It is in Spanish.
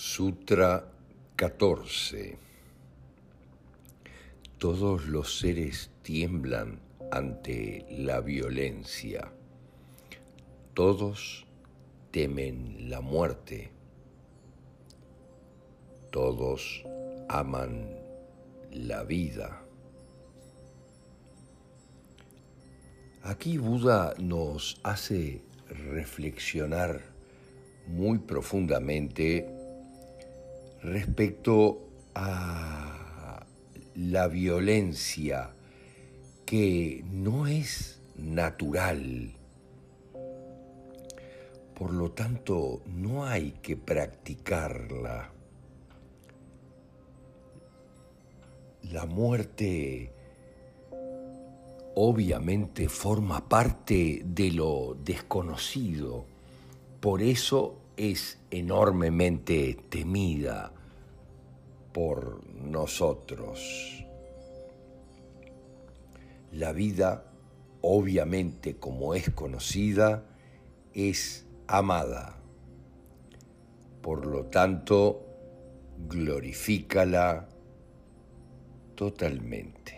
Sutra 14 Todos los seres tiemblan ante la violencia. Todos temen la muerte. Todos aman la vida. Aquí Buda nos hace reflexionar muy profundamente respecto a la violencia que no es natural. Por lo tanto, no hay que practicarla. La muerte obviamente forma parte de lo desconocido, por eso es enormemente temida por nosotros. La vida, obviamente como es conocida, es amada. Por lo tanto, glorifícala totalmente.